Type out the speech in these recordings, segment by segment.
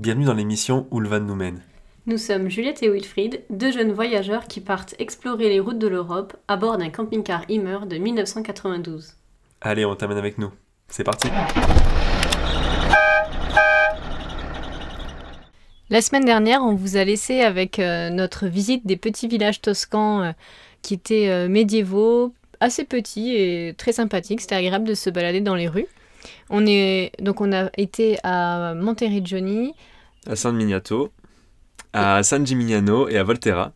Bienvenue dans l'émission Où le van nous mène. Nous sommes Juliette et Wilfried, deux jeunes voyageurs qui partent explorer les routes de l'Europe à bord d'un camping-car Immer de 1992. Allez, on t'amène avec nous. C'est parti La semaine dernière, on vous a laissé avec euh, notre visite des petits villages toscans euh, qui étaient euh, médiévaux, assez petits et très sympathiques. C'était agréable de se balader dans les rues. On est donc on a été à Monteriggioni, À San Miniato, à San Gimignano et à Volterra.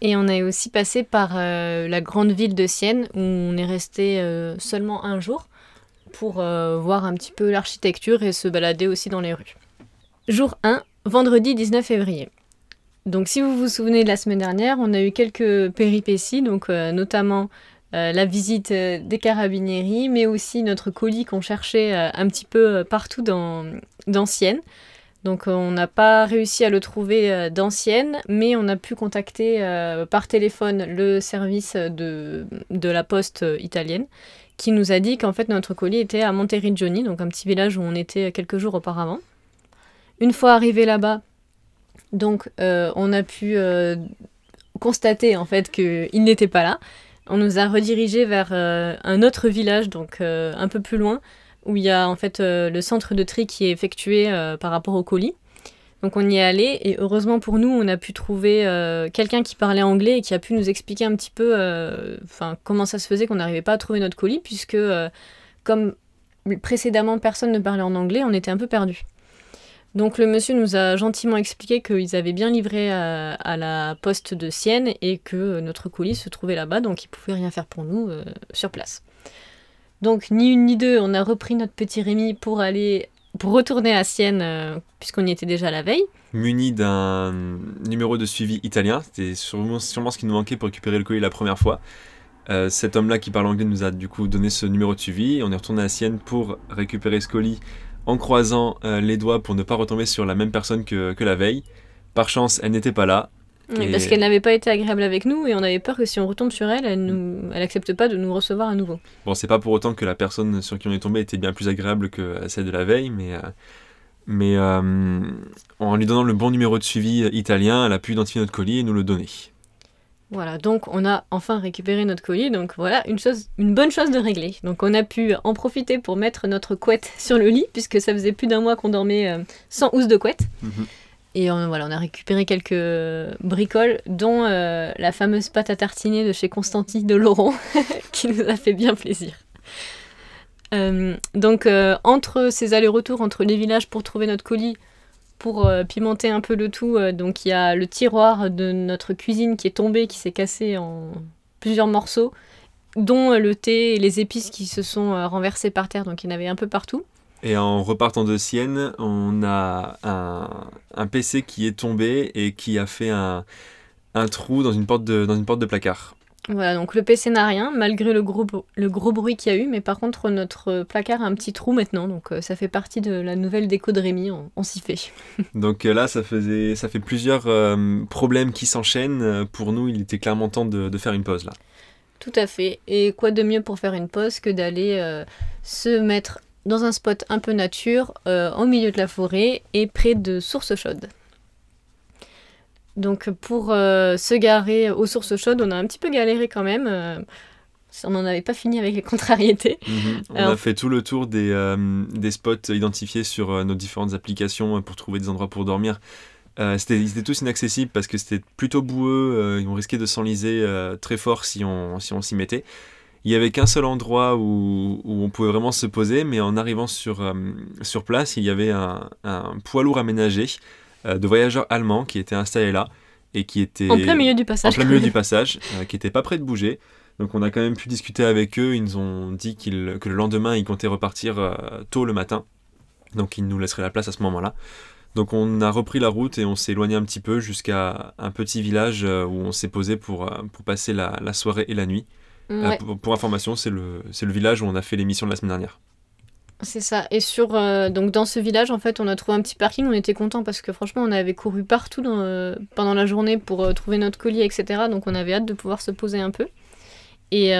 Et on est aussi passé par euh, la grande ville de Sienne où on est resté euh, seulement un jour pour euh, voir un petit peu l'architecture et se balader aussi dans les rues. Jour 1, vendredi 19 février. Donc si vous vous souvenez de la semaine dernière, on a eu quelques péripéties, donc euh, notamment euh, la visite euh, des carabinieri, mais aussi notre colis qu'on cherchait euh, un petit peu partout dans, dans. Donc on n'a pas réussi à le trouver dans Sienne, mais on a pu contacter par téléphone le service de, de la poste italienne qui nous a dit qu'en fait notre colis était à Monteriggioni, donc un petit village où on était quelques jours auparavant. Une fois arrivé là-bas, donc on a pu constater en fait qu'il n'était pas là. On nous a redirigé vers euh, un autre village, donc euh, un peu plus loin, où il y a en fait euh, le centre de tri qui est effectué par rapport au colis. Donc on y est allé et heureusement pour nous, on a pu trouver quelqu'un qui parlait anglais et qui a pu nous expliquer un petit peu comment ça se faisait qu'on n'arrivait pas à trouver notre colis, puisque comme précédemment personne ne parlait en anglais, on était un peu perdu. Donc le monsieur nous a gentiment expliqué qu'ils avaient bien livré à, la poste de Sienne et que notre colis se trouvait là-bas, donc ils pouvaient rien faire pour nous euh, sur place. Donc ni une ni deux, on a repris notre petit Rémi pour aller pour retourner à Sienne euh, puisqu'on y était déjà la veille. Muni d'un numéro de suivi italien. C'était sûrement, sûrement ce qui nous manquait pour récupérer le colis la première fois. Euh, cet homme-là qui parle anglais nous a du coup donné ce numéro de suivi. On est retourné à Sienne pour récupérer ce colis en croisant euh, les doigts pour ne pas retomber sur la même personne que, que la veille. Par chance, elle n'était pas là. Et- Parce qu'elle n'avait pas été agréable avec nous et on avait peur que si on retombe sur elle, elle nous, elle accepte pas de nous recevoir à nouveau. Bon, c'est pas pour autant que la personne sur qui on est tombé était bien plus agréable que celle de la veille, mais, euh, mais euh, en lui donnant le bon numéro de suivi italien, elle a pu identifier notre colis et nous le donner. Voilà, donc on a enfin récupéré notre colis, donc voilà une chose, une bonne chose de régler. Donc on a pu en profiter pour mettre notre couette sur le lit puisque ça faisait plus d'un mois qu'on dormait euh, sans housse de couette. Mhm. Et on, voilà, on a récupéré quelques bricoles, dont euh, la fameuse pâte à tartiner de chez Constantin de Laurent, qui nous a fait bien plaisir. Euh, donc, euh, entre ces allers-retours entre les villages pour trouver notre colis, pour euh, pimenter un peu le tout, euh, donc il y a le tiroir de notre cuisine qui est tombé, qui s'est cassé en plusieurs morceaux, dont euh, le thé et les épices qui se sont renversés par terre, donc il y en avait un peu partout. Et en repartant de Sienne, on a un, PC qui est tombé et qui a fait un, trou dans une porte de placard. Voilà, donc le PC n'a rien, malgré le gros, le gros bruit qu'il y a eu, mais par contre, notre placard a un petit trou maintenant, donc euh, ça fait partie de la nouvelle déco de Rémi, on, on s'y fait. Donc euh, là, ça, faisait, ça fait plusieurs euh, problèmes qui s'enchaînent. Euh, Pour nous, il était clairement temps de, de faire une pause là. Tout à fait. Et quoi de mieux pour faire une pause que d'aller euh, se mettre dans un spot un peu nature, euh, au milieu de la forêt et près de sources chaudes? Donc pour euh, se garer aux sources chaudes, on a un petit peu galéré quand même. euh, on n'en avait pas fini avec les contrariétés. On Alors- a fait tout le tour des, euh, des spots identifiés sur euh, nos différentes applications pour trouver des endroits pour dormir. C'était, ils étaient tous inaccessibles parce que c'était plutôt boueux, on risquait de s'enliser très fort si on, si on s'y mettait. Il y avait qu'un seul endroit où, où on pouvait vraiment se poser, mais en arrivant sur, sur place, il y avait un, un poids lourd aménagé de voyageurs allemands qui était installé là et qui était En plein milieu du en passage. plein milieu du passage, euh, qui était pas prêt de bouger. Donc on a quand même pu discuter avec eux. Ils nous ont dit que le lendemain, ils comptaient repartir euh, tôt le matin. Donc ils nous laisseraient la place à ce moment-là. Donc on a repris la route et on s'est éloigné un petit peu jusqu'à un petit village euh, où on s'est posé pour, euh, pour passer la, la soirée et la nuit. Euh, Ouais. pour, pour information, c'est le, c'est le village où on a fait l'émission de la semaine dernière. C'est ça. Et sur euh, donc dans ce village, en fait, on a trouvé un petit parking. On était content parce que franchement, on avait couru partout dans, euh, pendant la journée pour euh, trouver notre colis, etc. Donc on avait hâte de pouvoir se poser un peu. Et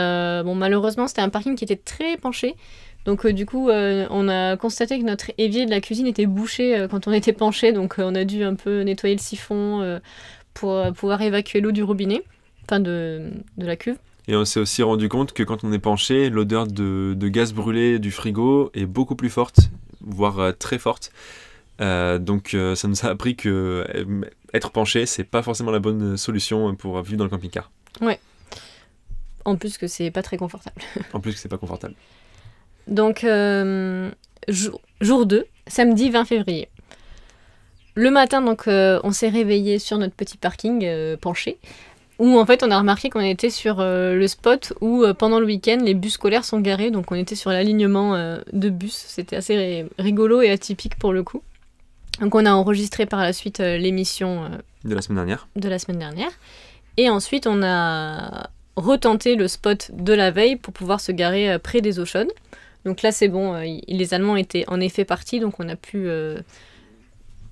bon, malheureusement, c'était un parking qui était très penché Donc du coup, on a constaté que notre évier de la cuisine était bouché quand on était penché, donc on a dû un peu nettoyer le siphon pour pouvoir évacuer l'eau du robinet, enfin de la cuve. Et on s'est aussi rendu compte que quand on est penché, l'odeur de, de, gaz brûlé du frigo est beaucoup plus forte, voire très forte. donc ça nous a appris que être penché, c'est pas forcément la bonne solution pour vivre dans le camping-car. Ouais. En plus que c'est pas très confortable. en plus que c'est pas confortable. Donc, euh, jour, jour 2, samedi 20 février. Le matin, donc, euh, on s'est réveillé sur notre petit parking euh, penché, où en fait on a remarqué qu'on était sur le spot où pendant le week-end les bus scolaires sont garés, donc on était sur l'alignement de bus. C'était assez rigolo et atypique pour le coup. Donc on a enregistré par la suite l'émission de la semaine dernière. De la semaine dernière. Et ensuite on a retenté le spot de la veille pour pouvoir se garer près des eaux chaudes. Donc là, c'est bon, euh, les Allemands étaient en effet partis, donc on a pu euh,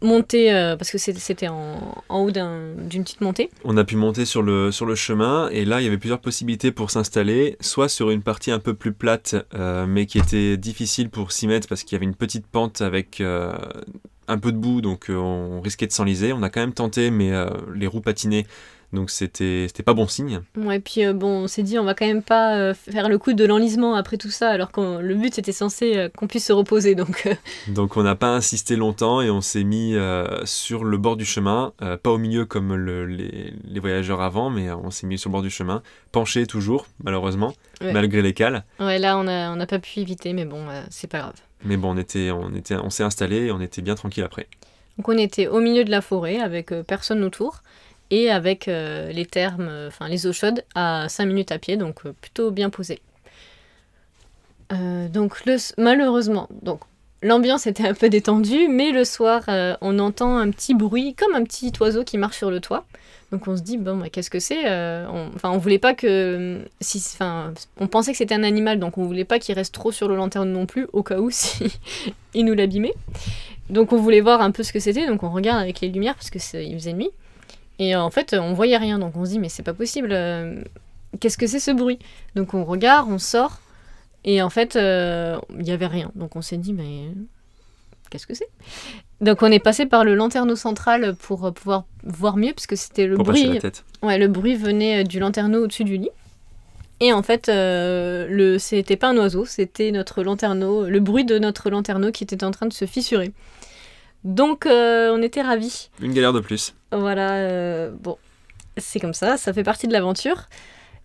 monter, euh, parce que c'était en, haut d'une petite montée. On a pu monter sur le, chemin, et là, il y avait plusieurs possibilités pour s'installer, soit sur une partie un peu plus plate, mais qui était difficile pour s'y mettre, parce qu'il y avait une petite pente avec un peu de boue, donc on risquait de s'enliser. On a quand même tenté, mais les roues patinaient donc c'était c'était pas bon signe. Ouais, puis euh, bon, on s'est dit on va quand même pas euh, faire le coup de l'enlisement après tout ça, alors que le but c'était censé euh, qu'on puisse se reposer. Donc donc on n'a pas insisté longtemps et on s'est mis sur le bord du chemin, pas au milieu comme les, les, voyageurs avant, mais on s'est mis sur le bord du chemin, penché toujours malheureusement, malgré les cales. Ouais, là on a on n'a pas pu éviter, mais bon, c'est pas grave. Mais bon, on était on était on s'est installé et on était bien tranquille après. Donc on était au milieu de la forêt avec personne autour et avec euh, les termes, euh, enfin les eaux chaudes à 5 minutes à pied, donc euh, plutôt bien posé. donc le, malheureusement, donc l'ambiance était un peu détendue, mais le soir on entend un petit bruit comme un petit oiseau qui marche sur le toit. Donc on se dit bon bah, qu'est-ce que c'est Enfin on, voulait pas que si, enfin on pensait que c'était un animal, donc on voulait pas qu'il reste trop sur le lanterne non plus au cas où il nous l'abîmait. Donc on voulait voir un peu ce que c'était, donc on regarde avec les lumières parce que il faisait nuit. Et en fait, on voyait rien, donc on se dit, mais c'est pas possible, euh, qu'est-ce que c'est ce bruit? Donc on regarde, on sort, et en fait, euh, il n'y avait rien. Donc on s'est dit, mais qu'est-ce que c'est? Donc on est passé par le lanterneau central pour pouvoir voir mieux, parce que c'était le bruit. La tête. Ouais, le bruit venait du lanterneau au-dessus du lit. Et en fait, euh, le c'était pas un oiseau, c'était notre lanterneau, le bruit de notre lanterneau qui était en train de se fissurer. Donc euh, on était ravis. Une galère de plus. Voilà, euh, bon, c'est comme ça, ça fait partie de l'aventure.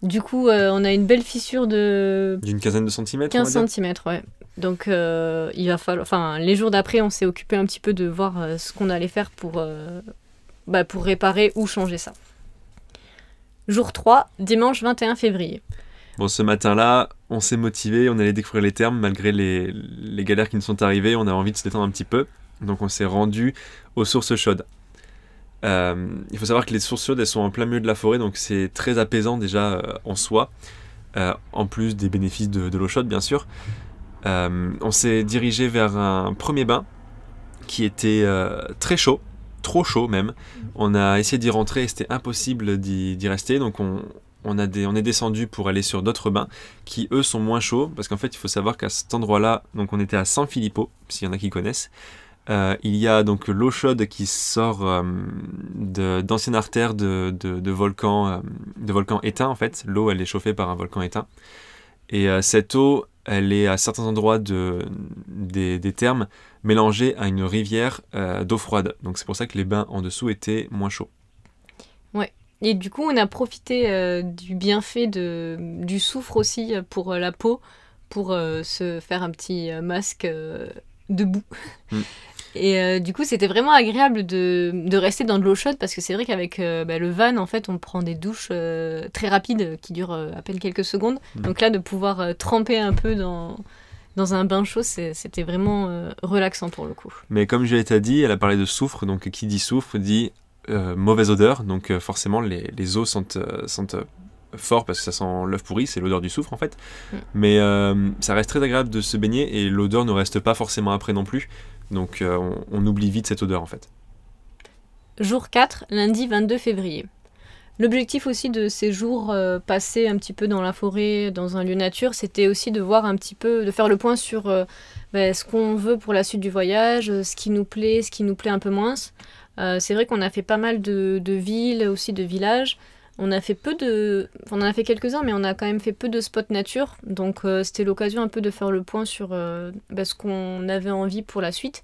Du coup, euh, on a une belle fissure de... D'une quinzaine de centimètres 15 centimètres, ouais. Donc il va falloir... Enfin, les jours d'après, on s'est occupé un petit peu de voir ce qu'on allait faire pour, bah, pour réparer ou changer ça. Jour 3, dimanche 21 février. Bon, ce matin-là, on s'est motivé, on allait découvrir les termes malgré les, les galères qui nous sont arrivées, on a envie de se détendre un petit peu. Donc on s'est rendu aux sources chaudes. Euh, il faut savoir que les sources chaudes, elles sont en plein milieu de la forêt, donc c'est très apaisant déjà euh, en soi, euh, en plus des bénéfices de, l'eau chaude, bien sûr. on s'est dirigé vers un premier bain qui était très chaud, trop chaud même. On a essayé d'y rentrer et c'était impossible d'y rester, donc on, on, a on est descendu pour aller sur d'autres bains qui eux sont moins chauds, parce qu'en fait il faut savoir qu'à cet endroit-là, donc on était à San Filippo, s'il y en a qui connaissent. Euh, il y a donc l'eau chaude qui sort euh, d'anciennes artères de, de, volcans, euh, de volcans éteints en fait. L'eau elle est chauffée par un volcan éteint. Et cette eau elle est à certains endroits de, des, des thermes mélangée à une rivière d'eau froide. Donc c'est pour ça que les bains en dessous étaient moins chauds. Ouais. Et du coup on a profité du bienfait de, du soufre aussi pour la peau pour se faire un petit masque debout. Mm. Et euh, du coup, c'était vraiment agréable de, de, rester dans de l'eau chaude parce que c'est vrai qu'avec euh, bah, le van, en fait, on prend des douches euh, très rapides qui durent à peine quelques secondes. Mm. Donc là, de pouvoir tremper un peu dans, dans un bain chaud, c'était vraiment relaxant pour le coup. Mais comme Juliette dit, elle a parlé de soufre. Donc qui dit soufre dit mauvaise odeur. Donc forcément, les, les eaux sentent, sentent fort parce que ça sent l'œuf pourri, c'est l'odeur du soufre en fait. Mm. Mais ça reste très agréable de se baigner et l'odeur ne reste pas forcément après non plus. Donc euh, on, oublie vite cette odeur en fait. Jour 4, lundi 22 février. L'objectif aussi de ces jours euh, passés un petit peu dans la forêt, dans un lieu nature, c'était aussi de voir un petit peu, de faire le point sur euh, ben, ce qu'on veut pour la suite du voyage, ce qui nous plaît, ce qui nous plaît un peu moins. c'est vrai qu'on a fait pas mal de, villes, aussi de villages. On a fait peu de, on en a fait quelques-uns, mais on a quand même fait peu de spots nature. Donc c'était l'occasion un peu de faire le point sur ben, ce qu'on avait envie pour la suite.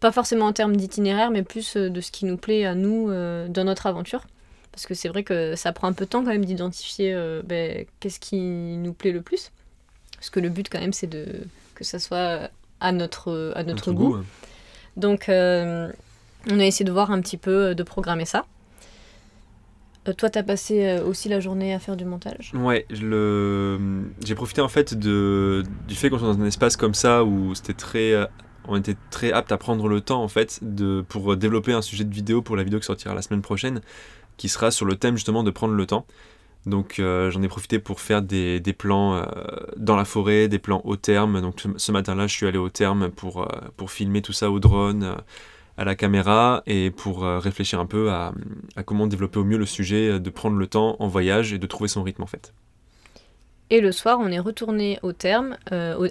Pas forcément en termes d'itinéraire, mais plus de ce qui nous plaît à nous dans notre aventure. Parce que c'est vrai que ça prend un peu de temps quand même d'identifier euh, ben, qu'est-ce qui nous plaît le plus. Parce que le but quand même c'est de que ça soit à notre, à notre, goût. Donc euh, on a essayé de voir un petit peu, euh, de programmer ça. Toi, tu as passé aussi la journée à faire du montage Ouais, j'ai profité en fait du fait qu'on soit dans un espace comme ça où c'était très. On était très apte à prendre le temps en fait pour développer un sujet de vidéo pour la vidéo qui sortira la semaine prochaine qui sera sur le thème justement de prendre le temps. Donc euh, j'en ai profité pour faire des, plans euh, dans la forêt, des plans au terme. Donc ce matin-là, je suis allé au terme pour, euh, pour filmer tout ça au drone, à la caméra, et pour réfléchir un peu à, à, comment développer au mieux le sujet de prendre le temps en voyage et de trouver son rythme en fait. Et le soir, on est retourné au terme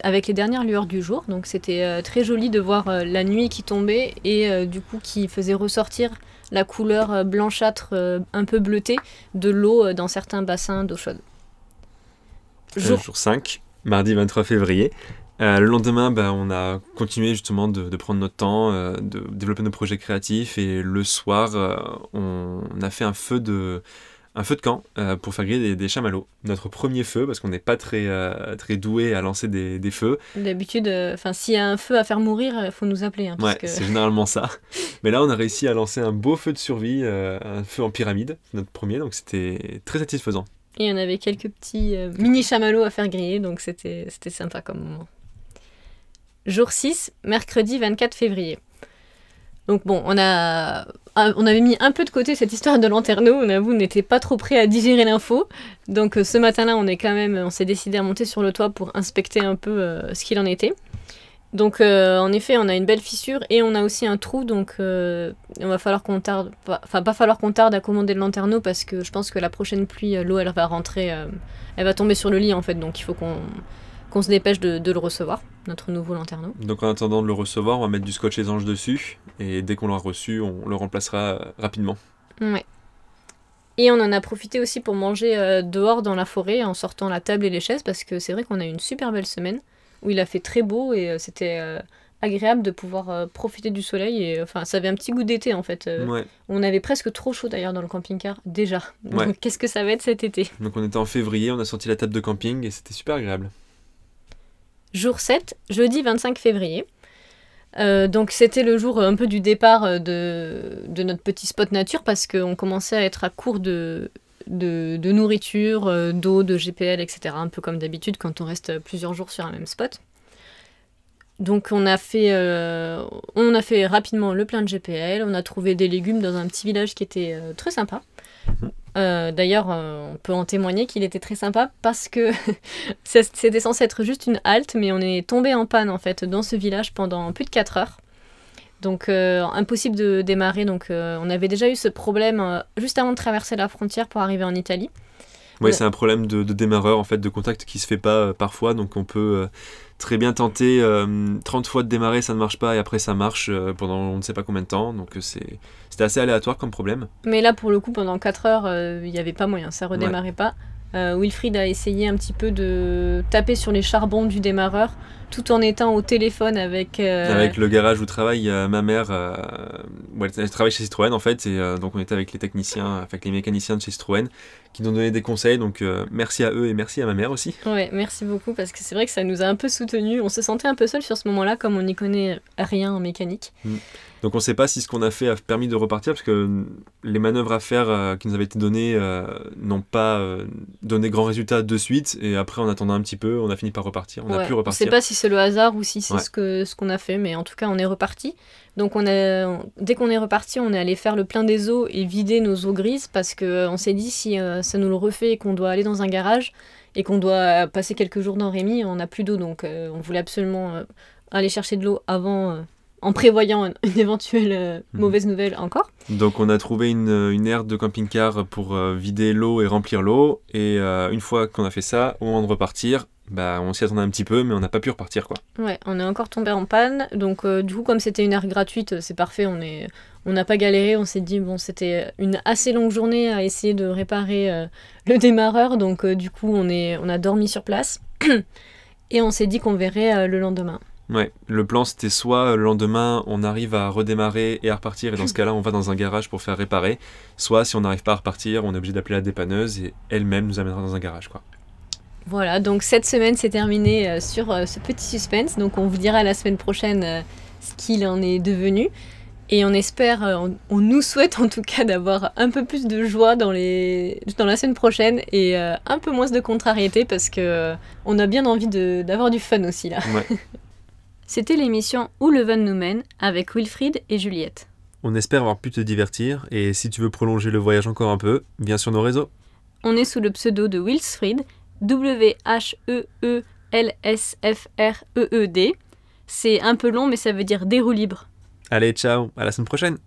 avec les dernières lueurs du jour. Donc c'était très joli de voir la nuit qui tombait et du coup qui faisait ressortir la couleur euh, blanchâtre euh, un peu bleutée de l'eau euh, dans certains bassins d'eau chaude. Jour... 5, mardi 23 février. Le lendemain, bah, on a continué justement de, prendre notre temps, de développer nos projets créatifs et le soir, on a fait un feu de, un feu de camp euh, pour faire griller des, chamallows. Notre premier feu, parce qu'on n'est pas très, euh, très doué à lancer des, des feux. D'habitude, euh, enfin s'il y a un feu à faire mourir, il faut nous appeler. Hein, ouais, c'est généralement ça. Mais là, on a réussi à lancer un beau feu de survie, un feu en pyramide, notre premier, donc c'était très satisfaisant. Et on avait quelques petits mini chamallows à faire griller, donc c'était sympa comme moment. Jour 6, mercredi 24 février. Donc bon, on a on avait mis un peu de côté cette histoire de lanterneau. On avoue, on n'était pas trop prêt à digérer l'info. Donc euh, ce matin-là, on est quand même, on s'est décidé à monter sur le toit pour inspecter un peu euh, ce qu'il en était. Donc euh, en effet, on a une belle fissure et on a aussi un trou. Donc il va falloir qu'on tarde, enfin pas falloir qu'on tarde à commander le lanterneau parce que je pense que la prochaine pluie, l'eau elle va rentrer, elle va tomber sur le lit en fait. Donc il faut qu'on qu'on se dépêche de, le recevoir, notre nouveau lanterneau. Donc en attendant de le recevoir, on va mettre du scotch étanche dessus, et dès qu'on l'aura reçu, on le remplacera euh, rapidement. Ouais. Et on en a profité aussi pour manger euh, dehors dans la forêt en sortant la table et les chaises, parce que c'est vrai qu'on a eu une super belle semaine, où il a fait très beau, et euh, c'était agréable de pouvoir profiter du soleil, et enfin ça avait un petit goût d'été en fait. On avait presque trop chaud d'ailleurs dans le camping-car, déjà. Qu'est-ce que ça va être cet été? Donc on était en février, on a sorti la table de camping, et c'était super agréable jour 7, jeudi 25 février. Euh, donc c'était le jour un peu du départ euh, de, notre petit spot nature parce qu'on commençait à être à court de, nourriture, euh, d'eau, de GPL, etc. Un peu comme d'habitude quand on reste plusieurs jours sur un même spot. Donc on a fait, on a fait rapidement le plein de GPL, on a trouvé des légumes dans un petit village qui était très sympa. Euh, d'ailleurs, euh, on peut en témoigner qu'il était très sympa parce que c'était censé être juste une halte, mais on est tombé en panne en fait dans ce village pendant plus de 4 heures. Donc euh, impossible de démarrer. Donc on avait déjà eu ce problème juste avant de traverser la frontière pour arriver en Italie. Oui, c'est un problème de, de, démarreur en fait, de contact qui se fait pas parfois. Donc on peut très bien tenter 30 fois de démarrer, ça ne marche pas, et après ça marche pendant on ne sait pas combien de temps. Donc c'est c'était assez aléatoire comme problème. Mais là, pour le coup, pendant 4 heures, euh, il n'y avait pas moyen, ça redémarrait pas. Euh, Wilfried a essayé un petit peu de taper sur les charbons du démarreur tout en étant au téléphone avec... Euh, avec le garage où travaille ma mère. elle travaille chez Citroën en fait, et donc on était avec les techniciens, avec les mécaniciens de chez Citroën qui nous ont donné des conseils. Donc merci à eux et merci à ma mère aussi. Ouais, merci beaucoup parce que c'est vrai que ça nous a un peu soutenus. On se sentait un peu seul sur ce moment-là comme on n'y connaît rien en mécanique. Mm. Donc on ne sait pas si ce qu'on a fait a permis de repartir, parce que les manœuvres à faire euh, qui nous avaient été données euh, n'ont pas euh, donné grand résultat de suite, et après en attendant un petit peu, on a fini par repartir. On a pu repartir. On ne sait pas si c'est le hasard ou si c'est ce qu'on ce qu'on a fait, mais en tout cas on est reparti. Donc on a, dès qu'on est reparti, on est allé faire le plein des eaux et vider nos eaux grises, parce qu'on s'est dit si ça nous le refait et qu'on doit aller dans un garage, et qu'on doit passer quelques jours dans Rémi, on n'a plus d'eau, donc on voulait absolument aller chercher de l'eau avant en prévoyant une, une éventuelle euh, Mhm. mauvaise nouvelle encore. Donc on a trouvé une, une aire de camping-car pour euh, vider l'eau et remplir l'eau. Et euh, une fois qu'on a fait ça, au moment de repartir, bah, on s'y attendait un petit peu, mais on n'a pas pu repartir. quoi. Ouais, on est encore tombé en panne. Donc, euh, du coup, comme c'était une aire gratuite, euh, c'est parfait. On est, on n'a pas galéré. On s'est dit, bon, c'était une assez longue journée à essayer de réparer euh, le démarreur. Donc, euh, du coup, on, est, on a dormi sur place. Et on s'est dit qu'on verrait le lendemain. Ouais, le plan c'était soit le lendemain on arrive à redémarrer et à repartir, et dans ce cas-là on va dans un garage pour faire réparer, soit si on n'arrive pas à repartir, on est obligé d'appeler la dépanneuse et elle-même nous amènera dans un garage. quoi. Voilà, donc cette semaine c'est terminé euh, sur euh, ce petit suspense. Donc on vous dira la semaine prochaine euh, ce qu'il en est devenu. Et on espère, on, on nous souhaite en tout cas d'avoir un peu plus de joie dans, les, dans la semaine prochaine et euh, un peu moins de contrariété parce que euh, on a bien envie de- d'avoir du fun aussi là. Ouais. C'était l'émission Où le Van nous mène avec Wilfried et Juliette. On espère avoir pu te divertir, et si tu veux prolonger le voyage encore un peu, viens sur nos réseaux. On est sous le pseudo de Wilsfried, E W-H-E-E-L-S-F-R-E-E-D. C'est un peu long mais ça veut dire des libres. Allez, ciao, à la semaine prochaine